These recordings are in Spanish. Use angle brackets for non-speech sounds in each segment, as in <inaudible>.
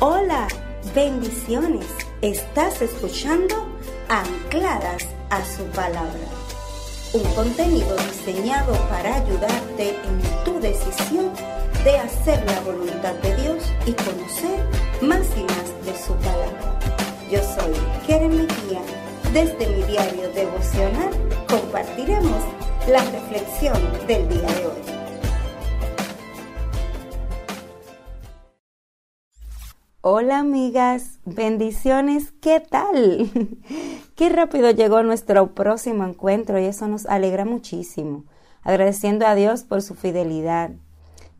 Hola, bendiciones. Estás escuchando Ancladas a su palabra. Un contenido diseñado para ayudarte en tu decisión de hacer la voluntad de Dios y conocer más y más de su palabra. Yo soy Keren Mejía. Desde mi diario devocional compartiremos la reflexión del día de hoy. Hola amigas, bendiciones, ¿qué tal? <laughs> Qué rápido llegó nuestro próximo encuentro y eso nos alegra muchísimo, agradeciendo a Dios por su fidelidad.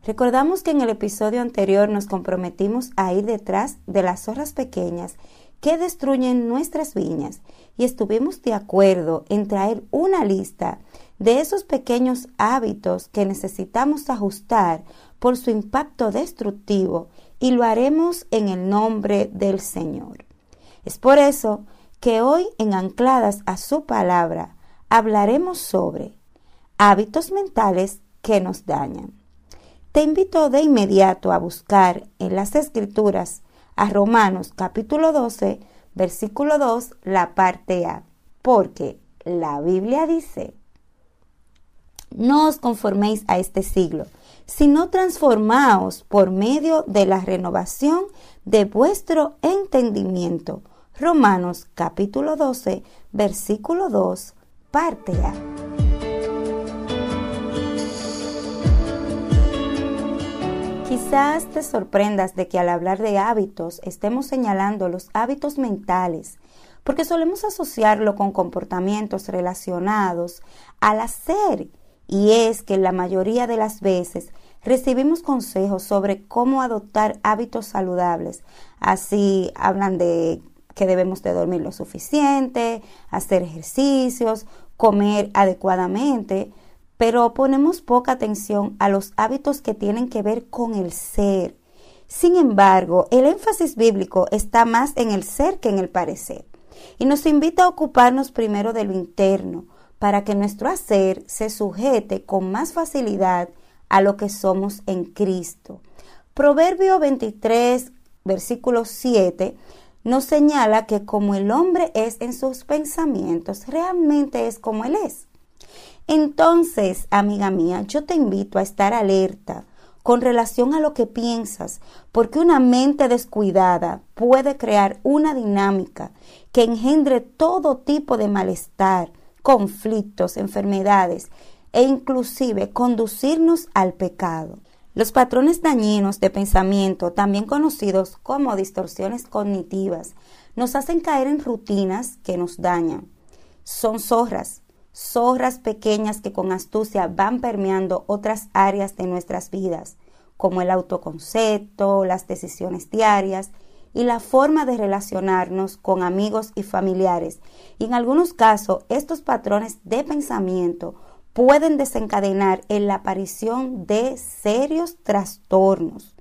Recordamos que en el episodio anterior nos comprometimos a ir detrás de las zorras pequeñas que destruyen nuestras viñas y estuvimos de acuerdo en traer una lista de esos pequeños hábitos que necesitamos ajustar por su impacto destructivo y lo haremos en el nombre del Señor. Es por eso que hoy en Ancladas a su palabra hablaremos sobre hábitos mentales que nos dañan. Te invito de inmediato a buscar en las escrituras a Romanos capítulo 12, versículo 2, la parte A, porque la Biblia dice, no os conforméis a este siglo, sino transformaos por medio de la renovación de vuestro entendimiento. Romanos capítulo 12, versículo 2, parte A. Quizás te sorprendas de que al hablar de hábitos estemos señalando los hábitos mentales, porque solemos asociarlo con comportamientos relacionados al hacer y es que la mayoría de las veces recibimos consejos sobre cómo adoptar hábitos saludables. Así hablan de que debemos de dormir lo suficiente, hacer ejercicios, comer adecuadamente, pero ponemos poca atención a los hábitos que tienen que ver con el ser. Sin embargo, el énfasis bíblico está más en el ser que en el parecer, y nos invita a ocuparnos primero de lo interno, para que nuestro hacer se sujete con más facilidad a lo que somos en Cristo. Proverbio 23, versículo 7, nos señala que como el hombre es en sus pensamientos, realmente es como él es. Entonces, amiga mía, yo te invito a estar alerta con relación a lo que piensas, porque una mente descuidada puede crear una dinámica que engendre todo tipo de malestar, conflictos, enfermedades e inclusive conducirnos al pecado. Los patrones dañinos de pensamiento, también conocidos como distorsiones cognitivas, nos hacen caer en rutinas que nos dañan. Son zorras, zorras pequeñas que con astucia van permeando otras áreas de nuestras vidas, como el autoconcepto, las decisiones diarias y la forma de relacionarnos con amigos y familiares. Y en algunos casos, estos patrones de pensamiento pueden desencadenar en la aparición de serios trastornos.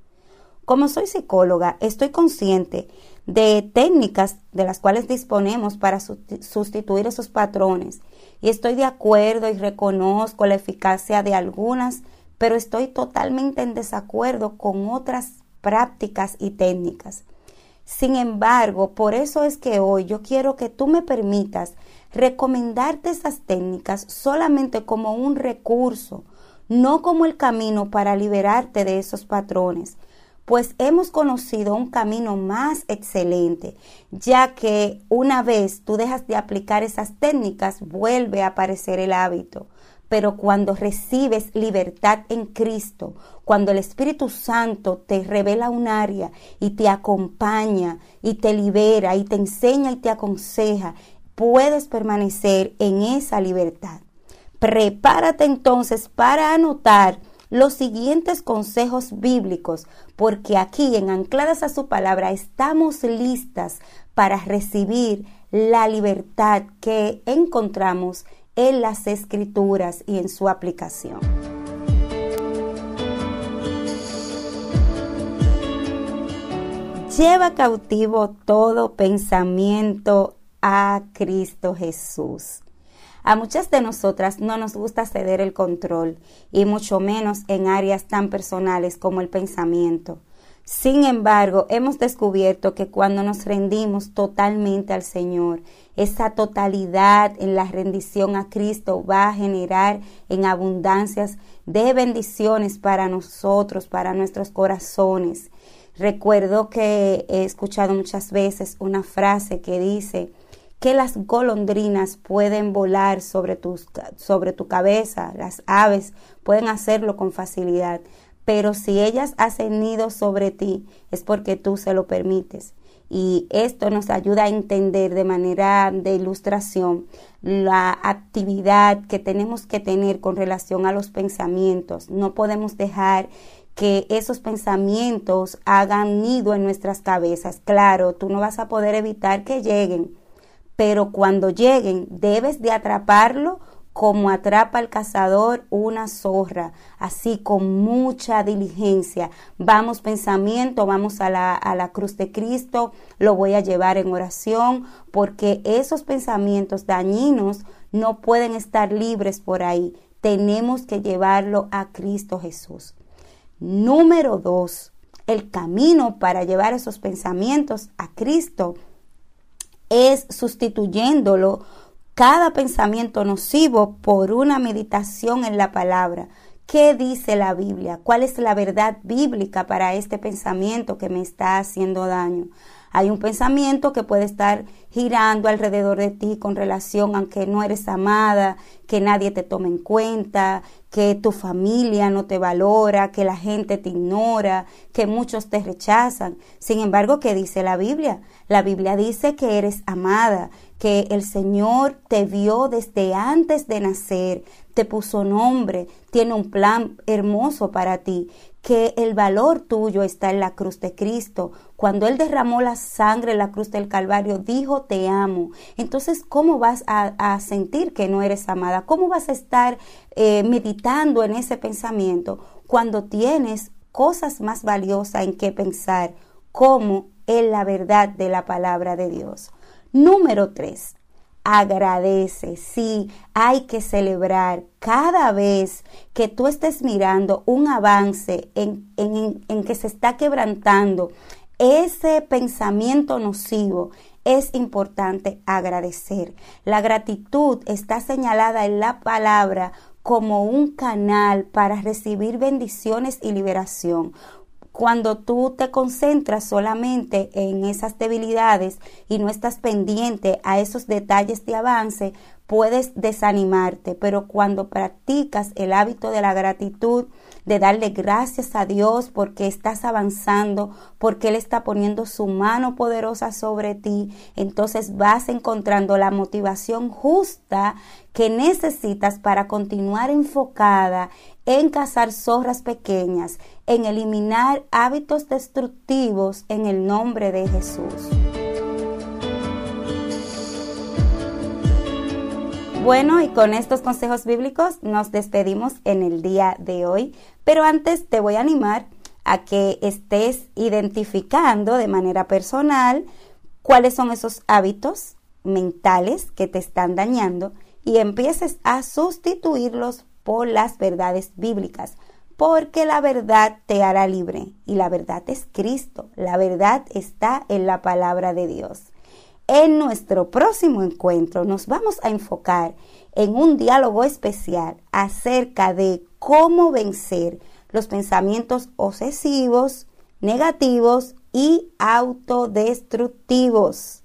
Como soy psicóloga, estoy consciente de técnicas de las cuales disponemos para sustituir esos patrones y estoy de acuerdo y reconozco la eficacia de algunas, pero estoy totalmente en desacuerdo con otras prácticas y técnicas. Sin embargo, por eso es que hoy yo quiero que tú me permitas recomendarte esas técnicas solamente como un recurso, no como el camino para liberarte de esos patrones, pues hemos conocido un camino más excelente, ya que una vez tú dejas de aplicar esas técnicas, vuelve a aparecer el hábito. Pero cuando recibes libertad en Cristo, cuando el Espíritu Santo te revela un área y te acompaña y te libera y te enseña y te aconseja, puedes permanecer en esa libertad. Prepárate entonces para anotar los siguientes consejos bíblicos, porque aquí en Ancladas a su palabra estamos listas para recibir la libertad que encontramos en las escrituras y en su aplicación. Lleva cautivo todo pensamiento a Cristo Jesús. A muchas de nosotras no nos gusta ceder el control, y mucho menos en áreas tan personales como el pensamiento. Sin embargo, hemos descubierto que cuando nos rendimos totalmente al Señor, esa totalidad en la rendición a Cristo va a generar en abundancias de bendiciones para nosotros, para nuestros corazones. Recuerdo que he escuchado muchas veces una frase que dice que las golondrinas pueden volar sobre, sobre tu cabeza, las aves pueden hacerlo con facilidad, pero si ellas hacen nido sobre ti es porque tú se lo permites. Y esto nos ayuda a entender de manera de ilustración la actividad que tenemos que tener con relación a los pensamientos. No podemos dejar que esos pensamientos hagan nido en nuestras cabezas. Claro, tú no vas a poder evitar que lleguen, pero cuando lleguen debes de atraparlo como atrapa el cazador una zorra, así con mucha diligencia. Vamos pensamiento, vamos a la, a la cruz de Cristo, lo voy a llevar en oración, porque esos pensamientos dañinos no pueden estar libres por ahí. Tenemos que llevarlo a Cristo Jesús. Número dos, el camino para llevar esos pensamientos a Cristo es sustituyéndolo cada pensamiento nocivo por una meditación en la palabra. ¿Qué dice la Biblia? ¿Cuál es la verdad bíblica para este pensamiento que me está haciendo daño? Hay un pensamiento que puede estar girando alrededor de ti con relación a que no eres amada, que nadie te toma en cuenta, que tu familia no te valora, que la gente te ignora, que muchos te rechazan. Sin embargo, ¿qué dice la Biblia? La Biblia dice que eres amada, que el Señor te vio desde antes de nacer, te puso nombre, tiene un plan hermoso para ti, que el valor tuyo está en la cruz de Cristo. Cuando Él derramó la sangre en la cruz del Calvario, dijo, te amo. Entonces, ¿cómo vas a, sentir que no eres amada? ¿Cómo vas a estar eh, meditando en ese pensamiento cuando tienes cosas más valiosas en que pensar, como en la verdad de la palabra de Dios? Número tres, agradece. Sí, hay que celebrar cada vez que tú estés mirando un avance en, en, en, que se está quebrantando ese pensamiento nocivo. Es importante agradecer. La gratitud está señalada en la palabra como un canal para recibir bendiciones y liberación cuando tú te concentras solamente en esas debilidades y no estás pendiente a esos detalles de avance, puedes desanimarte, pero cuando practicas el hábito de la gratitud, de darle gracias a Dios porque estás avanzando, porque Él está poniendo su mano poderosa sobre ti, entonces vas encontrando la motivación justa que necesitas para continuar enfocada en cazar zorras pequeñas, en eliminar hábitos destructivos en el nombre de Jesús. Bueno, y con estos consejos bíblicos nos despedimos en el día de hoy, pero antes te voy a animar a que estés identificando de manera personal cuáles son esos hábitos mentales que te están dañando y empieces a sustituirlos por las verdades bíblicas, porque la verdad te hará libre y la verdad es Cristo, la verdad está en la palabra de Dios. En nuestro próximo encuentro nos vamos a enfocar en un diálogo especial acerca de cómo vencer los pensamientos obsesivos, negativos y autodestructivos.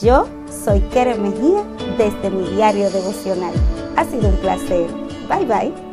Yo soy Keren Mejía desde mi diario devocional. Ha sido un placer. Bye bye.